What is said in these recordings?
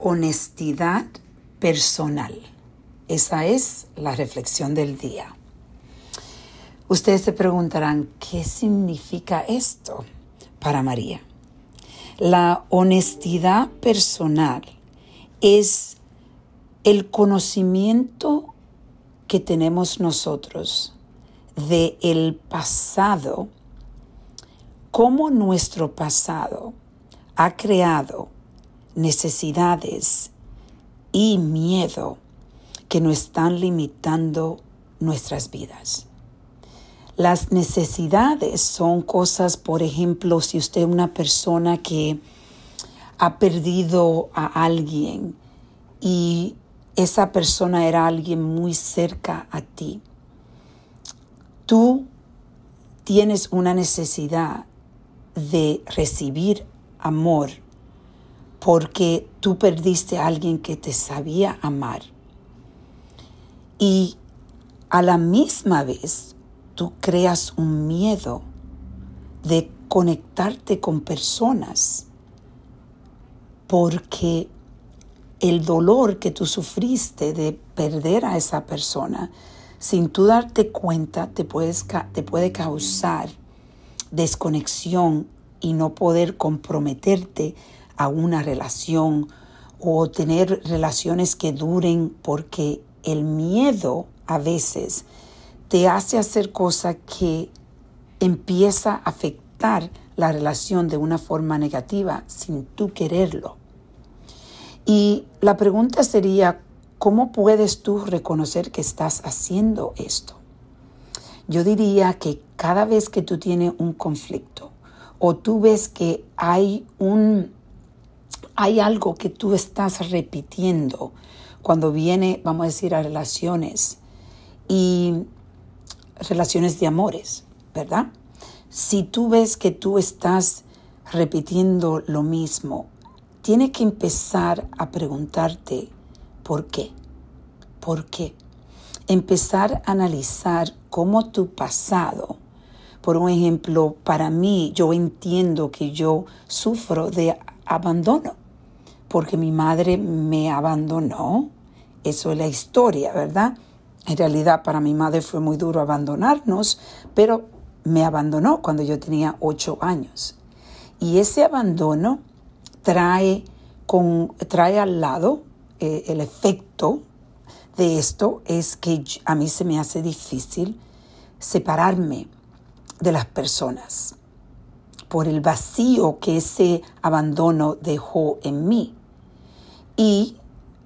honestidad personal. Esa es la reflexión del día. Ustedes se preguntarán, ¿qué significa esto para María? La honestidad personal es el conocimiento que tenemos nosotros de el pasado, cómo nuestro pasado ha creado necesidades y miedo que nos están limitando nuestras vidas. Las necesidades son cosas, por ejemplo, si usted es una persona que ha perdido a alguien y esa persona era alguien muy cerca a ti, tú tienes una necesidad de recibir amor porque tú perdiste a alguien que te sabía amar. Y a la misma vez tú creas un miedo de conectarte con personas porque el dolor que tú sufriste de perder a esa persona, sin tú darte cuenta, te, puedes, te puede causar desconexión y no poder comprometerte a una relación o tener relaciones que duren porque el miedo a veces te hace hacer cosas que empieza a afectar la relación de una forma negativa sin tú quererlo. Y la pregunta sería, ¿cómo puedes tú reconocer que estás haciendo esto? Yo diría que cada vez que tú tienes un conflicto o tú ves que hay un hay algo que tú estás repitiendo cuando viene, vamos a decir, a relaciones y relaciones de amores, ¿verdad? Si tú ves que tú estás repitiendo lo mismo, tiene que empezar a preguntarte por qué. ¿Por qué? Empezar a analizar cómo tu pasado, por un ejemplo, para mí yo entiendo que yo sufro de abandono porque mi madre me abandonó. Eso es la historia, ¿verdad? En realidad para mi madre fue muy duro abandonarnos, pero me abandonó cuando yo tenía ocho años. Y ese abandono trae, con, trae al lado eh, el efecto de esto es que a mí se me hace difícil separarme de las personas por el vacío que ese abandono dejó en mí. Y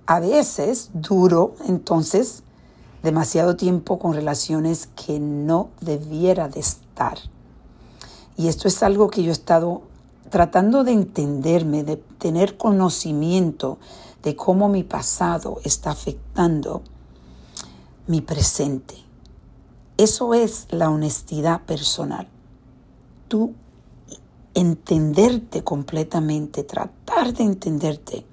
a veces duro entonces demasiado tiempo con relaciones que no debiera de estar. Y esto es algo que yo he estado tratando de entenderme, de tener conocimiento de cómo mi pasado está afectando mi presente. Eso es la honestidad personal. Tú entenderte completamente, tratar de entenderte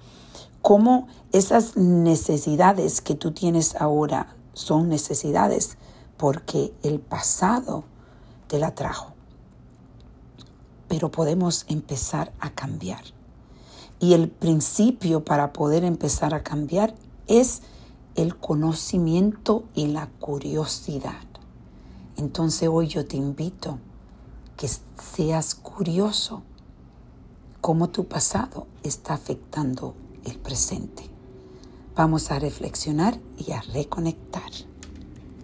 cómo esas necesidades que tú tienes ahora son necesidades porque el pasado te la trajo. Pero podemos empezar a cambiar. Y el principio para poder empezar a cambiar es el conocimiento y la curiosidad. Entonces hoy yo te invito que seas curioso cómo tu pasado está afectando el presente. Vamos a reflexionar y a reconectar.